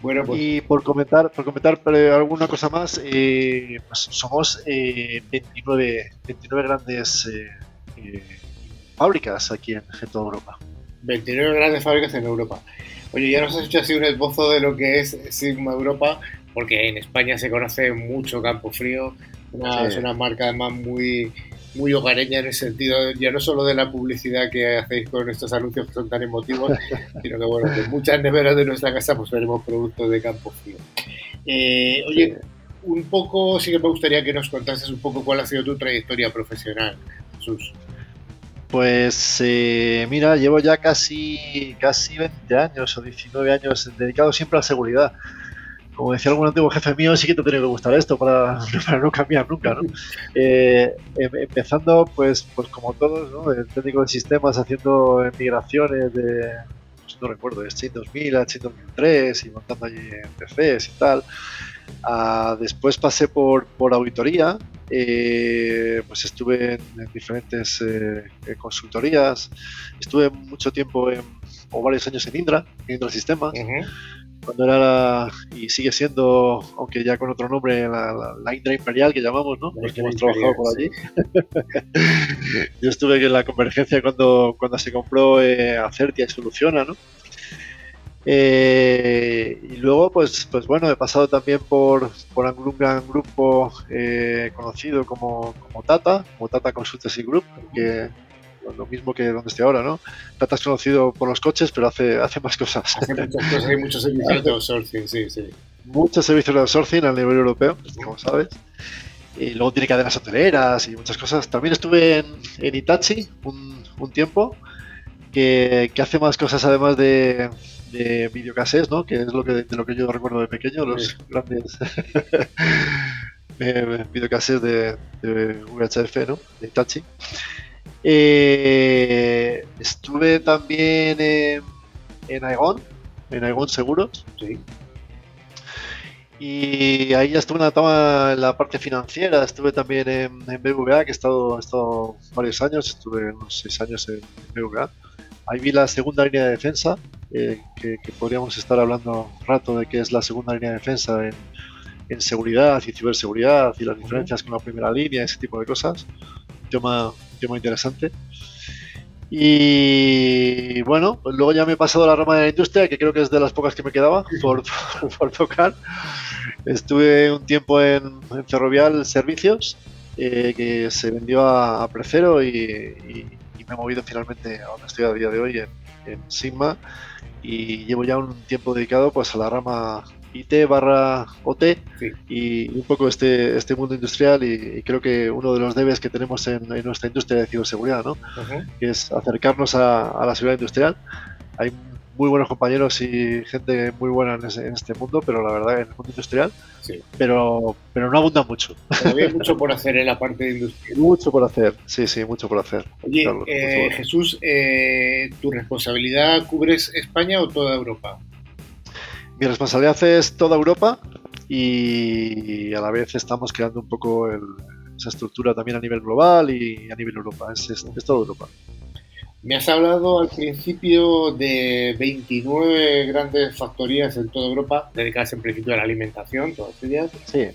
Bueno, pues... Y por comentar, por comentar alguna cosa más, eh, pues somos 29, eh, 29 grandes eh, fábricas aquí en, toda Europa. 29 grandes fábricas en Europa. Oye, ya nos has hecho así un esbozo de lo que es Sigma Europa, porque en España se conoce mucho Campo Frío, es una marca además muy, muy hogareña en el sentido ya no solo de la publicidad que hacéis con estos anuncios que son tan emotivos, sino que bueno, en muchas neveras de nuestra casa pues veremos productos de campo frío. Eh, oye, un poco sí que me gustaría que nos contases un poco cuál ha sido tu trayectoria profesional, Jesús. Pues eh, mira, llevo ya casi, casi 20 años o 19 años dedicado siempre a la seguridad como decía algún antiguo jefe mío, sí que te tiene que gustar esto para, no cambiar nunca, ¿no? Eh, em, empezando, pues, pues como todos, ¿no? El técnico de sistemas haciendo migraciones de, pues no recuerdo, de Chain 2000 a Chain 2003 y montando allí PCs y tal. Ah, después pasé por, por auditoría, eh, pues estuve en, diferentes eh, consultorías, estuve mucho tiempo en, o varios años en Indra, en Indra Sistemas cuando era la, y sigue siendo, aunque ya con otro nombre, la, la, Indra Imperial que llamamos, ¿no? Los que hemos trabajado por allí. Yo estuve en la convergencia cuando, cuando se compró eh, Acertia y Soluciona, ¿no? Eh, y luego, pues, pues bueno, he pasado también por, por un gran grupo eh, conocido como, como Tata, como Tata Consultancy Group, que lo mismo que donde estoy ahora, ¿no? Tata es conocido por los coches, pero hace, hace más cosas. Hace muchas cosas, hay muchos servicios de outsourcing, sí, sí. Muchos servicios de outsourcing a nivel europeo, como sabes. Y luego tiene cadenas hoteleras y muchas cosas. También estuve en, en Itachi un, un tiempo, que, que, hace más cosas además de, de videocassettes, ¿no? Que es lo que, de lo que yo recuerdo de pequeño, los grandes eh, videocassettes de, de VHF, ¿no? De Itachi. Eh, estuve también en, en Aegon, en Aegon Seguros. Sí. Y ahí ya estuve en la, toma, en la parte financiera, estuve también en, BVA, que he estado, estado, varios años, estuve unos seis años en, BVA. Ahí vi la segunda línea de defensa, eh, que, podríamos estar hablando un rato de qué es la segunda línea de defensa en, en seguridad y ciberseguridad y las diferencias con la primera línea, ese tipo de cosas. Un tema, muy interesante. Y bueno, pues luego ya me he pasado a la rama de la industria, que creo que es de las pocas que me quedaba por, por, tocar. Estuve un tiempo en, Ferrovial Servicios, eh, que se vendió a, Precero y, me he movido finalmente a donde estoy a día de hoy en, en Sigma y llevo ya un tiempo dedicado pues a la rama IT barra OT y un poco este, este mundo industrial y, creo que uno de los debes que tenemos en, nuestra industria de ciberseguridad, ¿no? es acercarnos a, la seguridad industrial. Hay muy buenos compañeros y gente muy buena en, este mundo, pero la verdad en el mundo industrial, pero, pero no abunda mucho. hay mucho por hacer en la parte de industria. Mucho por hacer, sí, sí, mucho por hacer. Oye, eh, Jesús, eh, ¿tu responsabilidad cubres España o toda Europa? Mi responsabilidad es toda Europa y a la vez estamos creando un poco esa estructura también a nivel global y a nivel Europa. Es, es, toda Europa. Me has hablado al principio de 29 grandes factorías en toda Europa, dedicadas en principio a la alimentación, todas ellas. Sí.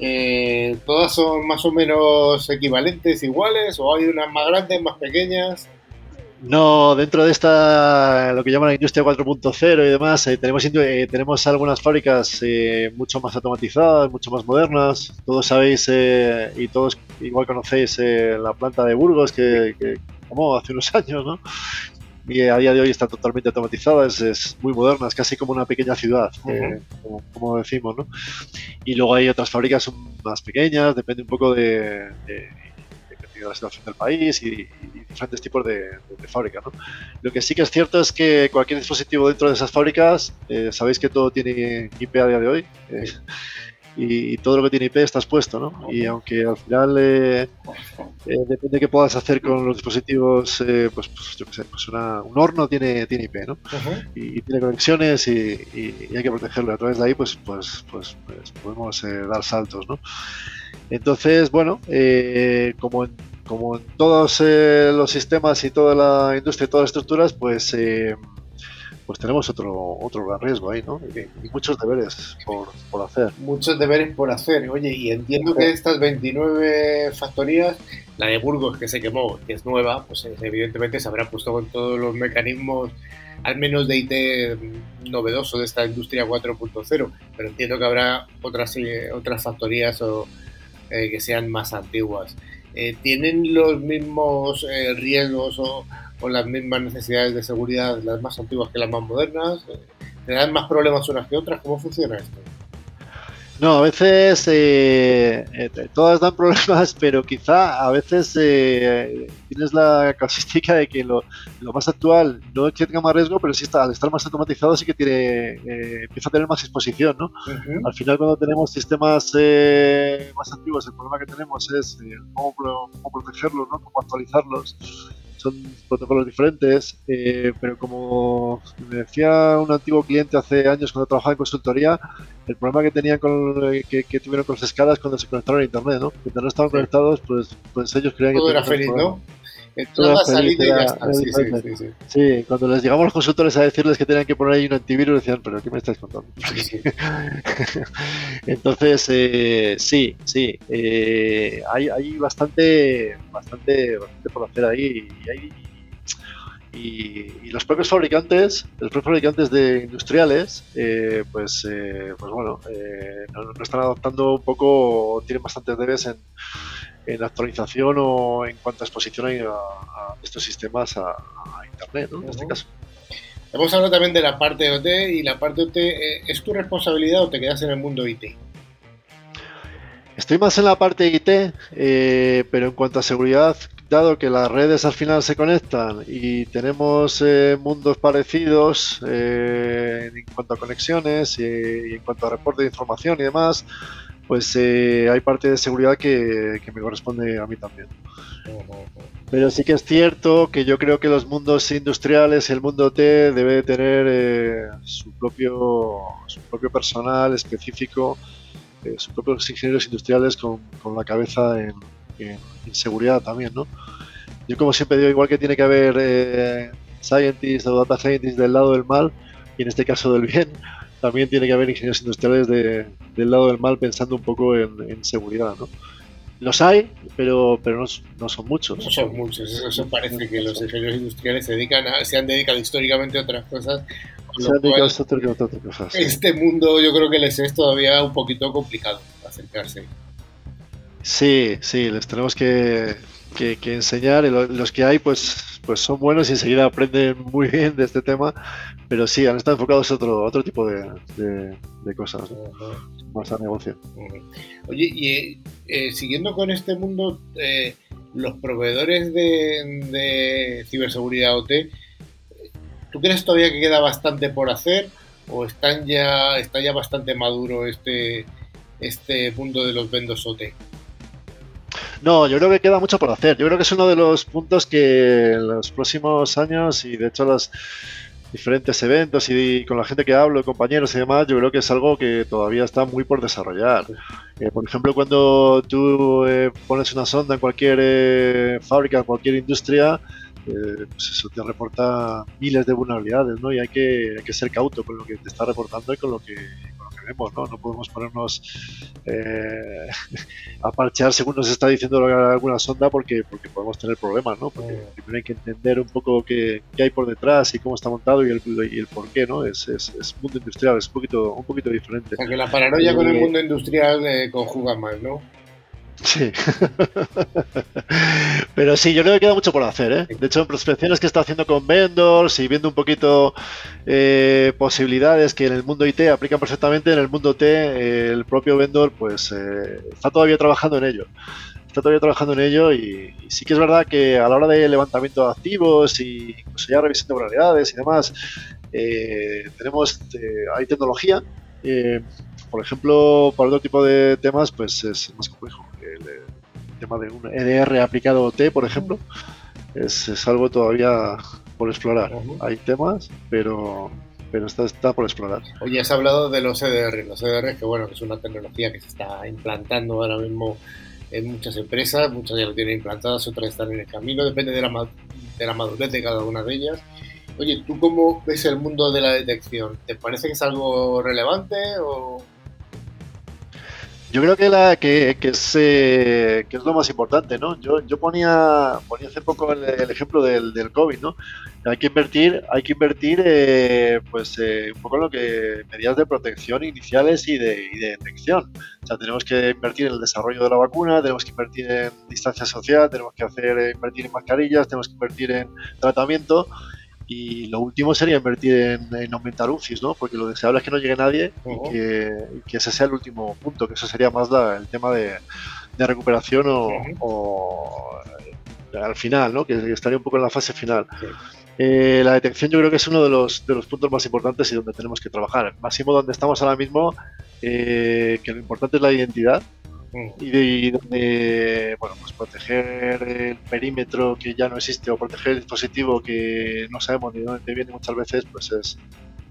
Eh, ¿Todas son más o menos equivalentes, iguales, o hay unas más grandes, más pequeñas? No, dentro de esta, lo que llaman la industria 4.0 y demás, eh, tenemos, eh, tenemos algunas fábricas eh, mucho más automatizadas, mucho más modernas. Todos sabéis y todos igual conocéis la planta de Burgos que, que como hace unos años, ¿no? Y a día de hoy está totalmente automatizada, es, muy moderna, es casi como una pequeña ciudad, como, decimos, ¿no? Y luego hay otras fábricas más pequeñas, depende un poco de la situación del país y, diferentes tipos de, fábricas. ¿no? Lo que sí que es cierto es que cualquier dispositivo dentro de esas fábricas, eh, sabéis que todo tiene IP a día de hoy. Eh, y, todo lo que tiene IP está expuesto, ¿no? Y aunque al final eh, depende de qué puedas hacer con los dispositivos, pues, pues, yo qué sé, pues un horno tiene, tiene IP, ¿no? y, tiene conexiones y, hay que protegerlo. A través de ahí, pues, pues, pues, pues podemos dar saltos, ¿no? Entonces, bueno, eh, como, en, como en todos eh, los sistemas y toda la industria y todas las estructuras, pues eh, pues tenemos otro otro gran riesgo ahí, ¿no? Y, muchos deberes por, por, hacer. Muchos deberes por hacer. Oye, y entiendo que estas 29 factorías, la de Burgos que se quemó, que es nueva, pues evidentemente se habrá puesto con todos los mecanismos, al menos de IT novedoso de esta industria 4.0, pero entiendo que habrá otras, otras factorías o, eh, que sean más antiguas. Eh, ¿Tienen los mismos eh, riesgos o con las mismas necesidades de seguridad, las más antiguas que las más modernas? ¿Te dan más problemas unas que otras? ¿Cómo funciona esto? No, a veces eh, eh, todas dan problemas, pero quizá a veces eh, tienes la casuística de que lo, más actual no tenga más riesgo, pero sí está, al estar más automatizado sí que tiene empieza a tener más exposición, ¿no? Al final cuando tenemos sistemas más antiguos, el problema que tenemos es cómo, cómo protegerlos, ¿no? Cómo actualizarlos son protocolos diferentes, eh, pero como me decía un antiguo cliente hace años cuando trabajaba en consultoría, el problema que tenían con que, tuvieron con las escalas cuando se conectaron a internet, ¿no? Cuando no estaban conectados, pues, pues ellos creían que todo era feliz, ¿no? Toda salida y ya está. Sí, sí, sí, sí, cuando les llegamos los consultores a decirles que tenían que poner ahí un antivirus, decían, pero ¿qué me estáis contando? Entonces, eh, sí, sí, eh, hay, hay bastante, bastante, bastante por hacer ahí y hay y, los propios fabricantes, los propios fabricantes de industriales, eh, pues, eh, pues bueno, eh, no, están adoptando un poco, tienen bastantes debes en, en actualización o en cuanto a exposición a, estos sistemas a, Internet, ¿no? En este caso. Hemos hablado también de la parte OT y la parte OT, ¿es tu responsabilidad o te quedas en el mundo IT? Estoy más en la parte IT, pero en cuanto a seguridad, dado que las redes al final se conectan y tenemos eh, mundos parecidos eh, en cuanto a conexiones y, en cuanto a reporte de información y demás, pues eh, hay parte de seguridad que, me corresponde a mí también. Pero sí que es cierto que yo creo que los mundos industriales el mundo T debe tener su, propio, su propio personal específico, sus propios ingenieros industriales con, con la cabeza en, en, seguridad también, ¿no? Yo como siempre digo, igual que tiene que haber eh, scientists o data scientists del lado del mal, y en este caso del bien, también tiene que haber ingenieros industriales del lado del mal pensando un poco en, seguridad, ¿no? Los hay, pero, pero no, son muchos. No son muchos, eso, parece que los ingenieros industriales se, dedican se han dedicado históricamente a otras cosas. Se han dedicado a otras cosas. Este mundo yo creo que les es todavía un poquito complicado acercarse. Sí, sí, les tenemos que, enseñar. los que hay, pues, pues son buenos y enseguida aprenden muy bien de este tema. Pero sí, han estado enfocados a otro, otro tipo de, cosas, más a negocio. Oye, y eh, siguiendo con este mundo, eh, los proveedores de, de ciberseguridad OT, ¿tú crees todavía que queda bastante por hacer? ¿O están ya, está ya bastante maduro este, este mundo de los vendos OT? No, yo creo que queda mucho por hacer. Yo creo que es uno de los puntos que en los próximos años y de hecho los diferentes eventos y con la gente que hablo, compañeros y demás, yo creo que es algo que todavía está muy por desarrollar. Eh, por ejemplo, cuando tú eh, pones una sonda en cualquier eh, fábrica, en cualquier industria, pues eso te reporta miles de vulnerabilidades, ¿no? Y hay que, hay que ser cauto con lo que te está reportando y con lo que, ¿no? No podemos ponernos eh, a parchear según nos está diciendo alguna sonda porque, porque podemos tener problemas, ¿no? Porque mm. primero hay que entender un poco qué, hay por detrás y cómo está montado y el, y el por qué, ¿no? Es, es, mundo industrial, es un poquito, un poquito diferente. O la paranoia con el eh, mundo industrial eh, conjuga más, ¿no? Sí. Pero sí, yo creo que queda mucho por hacer. ¿eh? De hecho, en prospecciones que está haciendo con vendors y viendo un poquito eh, posibilidades que en el mundo IT aplican perfectamente, en el mundo T eh, el propio vendor pues eh, está todavía trabajando en ello. Está todavía trabajando en ello y, sí que es verdad que a la hora de levantamiento de activos y incluso ya revisión de y demás, tenemos, hay tecnología. por ejemplo, para otro tipo de temas, pues es más complejo el, tema de un EDR aplicado OT, por ejemplo, es, algo todavía por explorar. Hay temas, pero, pero está, está por explorar. Oye, has hablado de los EDR, los EDR que bueno, que es una tecnología que se está implantando ahora mismo en muchas empresas, muchas ya lo tienen implantadas, otras están en el camino, depende de la, de la madurez de cada una de ellas. Oye, ¿tú cómo ves el mundo de la detección? ¿Te parece que es algo relevante o...? Yo creo que, la, que, es, eh, que es lo más importante, ¿no? Yo, yo ponía, ponía hace poco el, ejemplo del, del, COVID, ¿no? Hay que invertir, hay que invertir eh, pues eh, un poco en lo que medidas de protección iniciales y de, y de, detección. O sea, tenemos que invertir en el desarrollo de la vacuna, tenemos que invertir en distancia social, tenemos que hacer invertir en mascarillas, tenemos que invertir en tratamiento y lo último sería invertir en, aumentar UCIs, ¿no? Porque lo deseable es que no llegue nadie y, que, ese sea el último punto, que eso sería más el tema de, recuperación o, al final, ¿no? Que estaría un poco en la fase final. Eh, la detección yo creo que es uno de los, de los puntos más importantes y donde tenemos que trabajar. Máximo donde estamos ahora mismo, eh, que lo importante es la identidad, Y de, bueno, pues proteger el perímetro que ya no existe o proteger el dispositivo que no sabemos ni dónde viene muchas veces, pues es,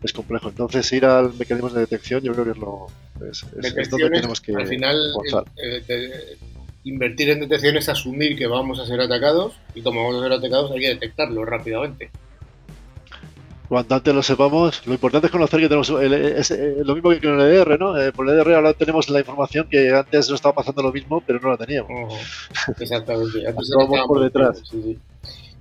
es complejo. Entonces ir al mecanismo de detección yo creo que es lo es, donde tenemos que al final eh, invertir en detección es asumir que vamos a ser atacados y como vamos a ser atacados hay que detectarlo rápidamente cuanto antes lo sepamos, lo importante es conocer que tenemos es, lo mismo que con el EDR, ¿no? Eh, por el EDR ahora tenemos la información que antes no estaba pasando lo mismo, pero no la teníamos. Exactamente. Antes vamos por detrás.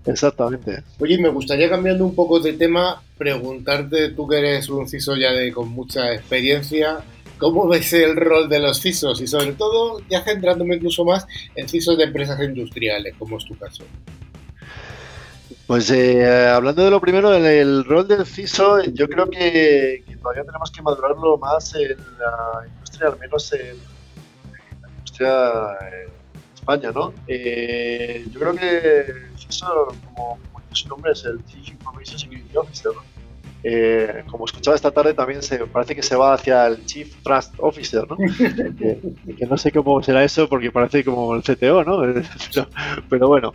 Exactamente. Oye, me gustaría cambiando un poco de tema, preguntarte, tú que eres un CISO ya de con mucha experiencia, ¿cómo ves el rol de los CISOs? Y sobre todo, ya centrándome incluso más en CISOs de empresas industriales, como es tu caso. Pues eh, hablando de lo primero, el, rol del CISO, yo creo que, todavía tenemos que madurarlo más en la industria, al menos en, la industria en España, ¿no? Eh, yo creo que el CISO, como, como su nombre, es el Chief Information Security Officer. Eh, como escuchaba esta tarde, también se parece que se va hacia el Chief Trust Officer, ¿no? que, no sé cómo será eso porque parece como el CTO, ¿no? Pero, bueno,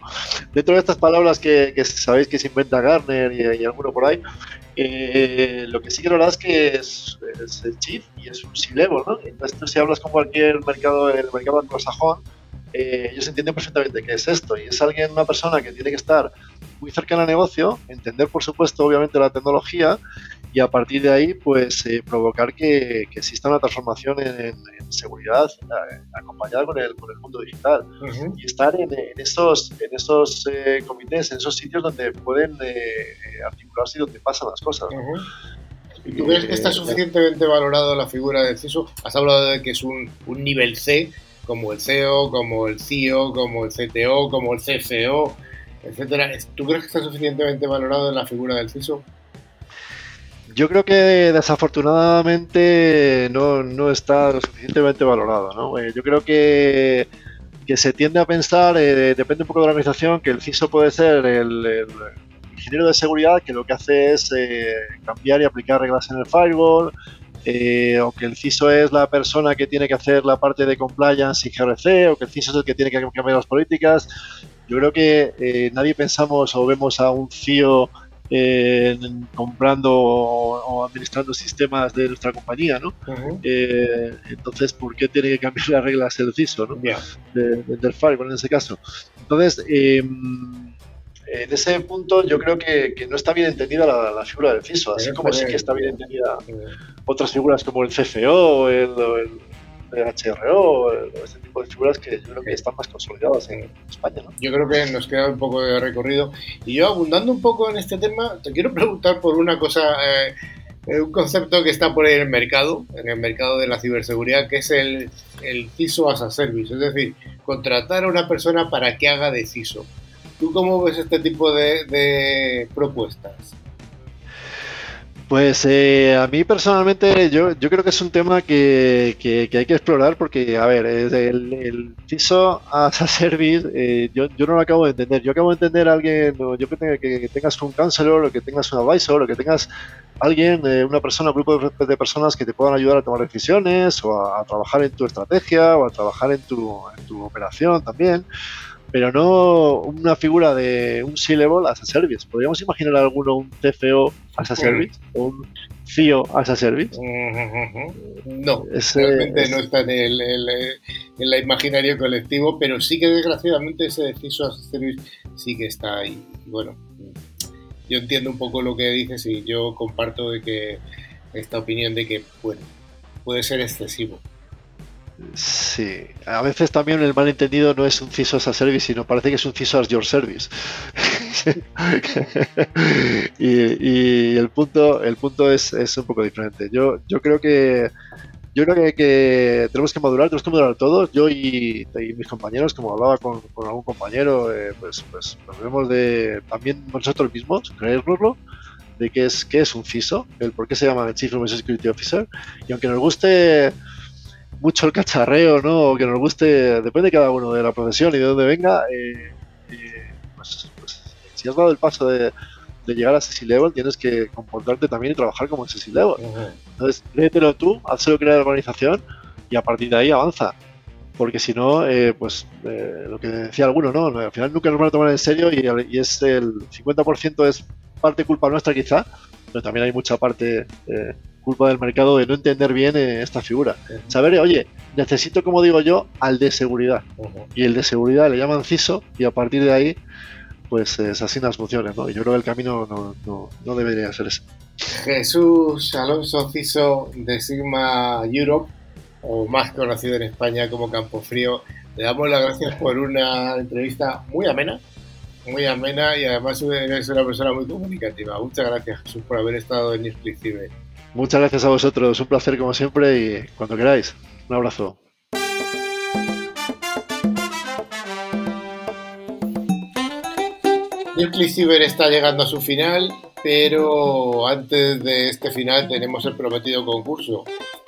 dentro de estas palabras que, sabéis que se inventa Garner y, alguno por ahí, eh, lo que sí que la verdad es que es, el Chief y es un C-Level, ¿no? Entonces, si hablas con cualquier mercado, el mercado anglosajón, eh, ellos entienden perfectamente qué es esto y es alguien, una persona que tiene que estar muy cercana al negocio, entender por supuesto obviamente la tecnología y a partir de ahí pues eh, provocar que, exista una transformación en, seguridad eh, acompañada con el, con el mundo digital y estar en, en estos, en estos comités, en esos sitios donde pueden articularse y donde pasan las cosas. ¿Y tú crees que está suficientemente valorado la figura del CISO? Has hablado de que es un, un nivel C, como el CEO, como el CIO, como el CTO, como el CFO, etcétera. ¿Tú crees que está suficientemente valorado en la figura del CISO? Yo creo que desafortunadamente no, está lo suficientemente valorado. ¿no? Eh, yo creo que, que, se tiende a pensar, eh, depende un poco de la organización, que el CISO puede ser el, ingeniero de seguridad que lo que hace es eh, cambiar y aplicar reglas en el firewall, eh, o que el CISO es la persona que tiene que hacer la parte de compliance y GRC, o que el CISO es el que tiene que cambiar las políticas. Yo creo que eh, nadie pensamos o vemos a un CIO eh, comprando o, administrando sistemas de nuestra compañía, ¿no? entonces, ¿por qué tiene que cambiar las reglas el CISO, ¿no? del firewall en ese caso. Entonces, em, en ese punto yo creo que, no está bien entendida la, figura del CISO, así como sí que está bien entendida otras figuras como el CFO, el, el HRO, este tipo de figuras que yo creo que están más consolidadas en España. ¿no? Yo creo que nos queda un poco de recorrido. Y yo, abundando un poco en este tema, te quiero preguntar por una cosa, eh, un concepto que está por ahí en el mercado, en el mercado de la ciberseguridad, que es el, el CISO as a service, es decir, contratar a una persona para que haga de CISO. ¿Tú cómo ves este tipo de, propuestas? Pues eh, a mí personalmente yo, yo creo que es un tema que, hay que explorar porque, a ver, el, el CISO as a service, eh, yo, no lo acabo de entender. Yo acabo de entender a alguien, yo que, que, tengas un counselor o que tengas un advisor o que tengas alguien, eh, una persona, un grupo de, personas que te puedan ayudar a tomar decisiones o a, trabajar en tu estrategia o a trabajar en tu, en tu operación también pero no una figura de un C-Level as a service. ¿Podríamos imaginar alguno un TFO as a service? ¿O un CIO as a service? No, realmente no está en el, en la imaginario colectivo, pero sí que desgraciadamente ese CISO as a service sí que está ahí. Bueno, yo entiendo un poco lo que dices y yo comparto de que esta opinión de que bueno, puede ser excesivo. Sí, a veces también el malentendido no es un CISO as a service, sino parece que es un CISO as your service. y, el punto, el punto es, un poco diferente. Yo, yo creo que yo creo que, tenemos que madurar, tenemos que madurar todos. Yo y, mis compañeros, como hablaba con, algún compañero, eh, pues, pues nos vemos de también nosotros mismos, creérnoslo, de qué es, qué es un CISO, el por qué se llama Chief Information Security Officer. Y aunque nos guste mucho el cacharreo, ¿no? O que nos guste, depende de cada uno de la profesión y de dónde venga, eh, eh, pues, pues, si has dado el paso de, llegar a CC Level, tienes que comportarte también y trabajar como en Level. Entonces, créetelo tú, hazlo crear la organización y a partir de ahí avanza. Porque si no, eh, pues lo que decía alguno, ¿no? Al final nunca nos van a tomar en serio y, y es el 50% es parte culpa nuestra quizá, pero también hay mucha parte eh, culpa del mercado de no entender bien eh, esta figura. Saber, oye, necesito, como digo yo, al de seguridad. Y el de seguridad le llaman CISO y a partir de ahí, pues eh, se asignan las funciones, ¿no? Y yo creo que el camino no, no, debería ser ese. Jesús Alonso CISO de Sigma Europe, o más conocido en España como Campo Frío, le damos las gracias por una entrevista muy amena, muy amena y además eres una persona muy comunicativa. Muchas gracias Jesús por haber estado en Newsclick Muchas gracias a vosotros, un placer como siempre y cuando queráis. Un abrazo. Newclick Cyber está llegando a su final, pero antes de este final tenemos el prometido concurso.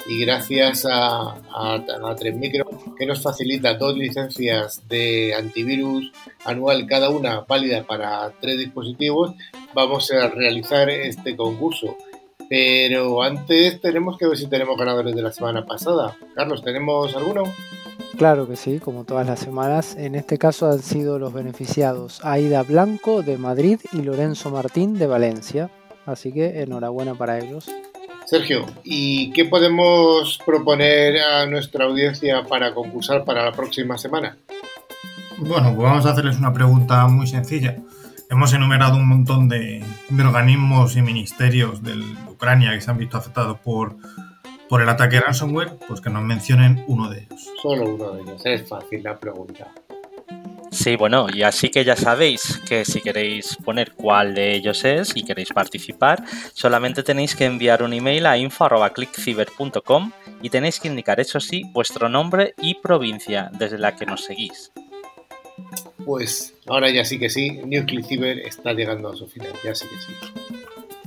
Y gracias a, a, a 3Micro que nos facilita dos licencias de antivirus anual cada una válida para tres dispositivos vamos a realizar este concurso. Pero antes tenemos que ver si tenemos ganadores de la semana pasada. Carlos ¿tenemos alguno? Claro que sí, como todas las semanas. En este caso han sido los beneficiados Aida Blanco de Madrid y Lorenzo Martín de Valencia. Así que enhorabuena para ellos. Sergio, ¿y qué podemos proponer a nuestra audiencia para concursar para la próxima semana? Bueno, pues vamos a hacerles una pregunta muy sencilla. Hemos enumerado un montón de, organismos y ministerios de Ucrania que se han visto afectados por, por el ataque ransomware, pues que nos mencionen uno de ellos. Solo uno de ellos, es fácil la pregunta. Sí, bueno, y así que ya sabéis que si queréis poner cuál de ellos es y queréis participar, solamente tenéis que enviar un email a info.clickciber.com y tenéis que indicar, eso sí, vuestro nombre y provincia desde la que nos seguís. Pues ahora ya sí que sí, New Ciber está llegando a su final, ya sí que sí.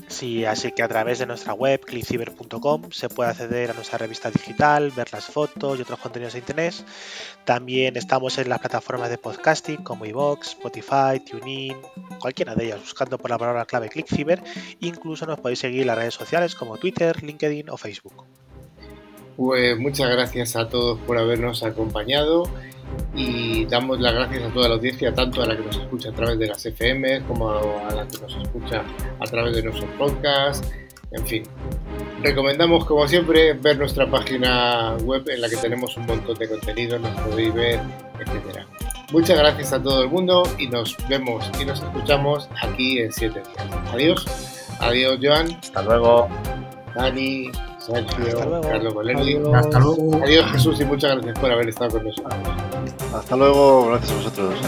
Sí, así que a través de nuestra web, clickciber.com, se puede acceder a nuestra revista digital, ver las fotos y otros contenidos de internet. También estamos en las plataformas de podcasting como iVoox, Spotify, TuneIn, cualquiera de ellas, buscando por la palabra clave ClickCiber. Incluso nos podéis seguir en las redes sociales como Twitter, LinkedIn o Facebook. Pues muchas gracias a todos por habernos acompañado y damos las gracias a toda la audiencia, tanto a la que nos escucha a través de las FM como a la que nos escucha a través de nuestros podcasts. En fin, recomendamos como siempre ver nuestra página web en la que tenemos un montón de contenido, nos podéis ver, etcétera. Muchas gracias a todo el mundo y nos vemos y nos escuchamos aquí en 7 días. Adiós. Adiós, Joan. Hasta luego. Dani. Sergio, Carlos. Hasta luego. Adiós Jesús y muchas gracias por haber estado con nosotros. Hasta luego, gracias a vosotros.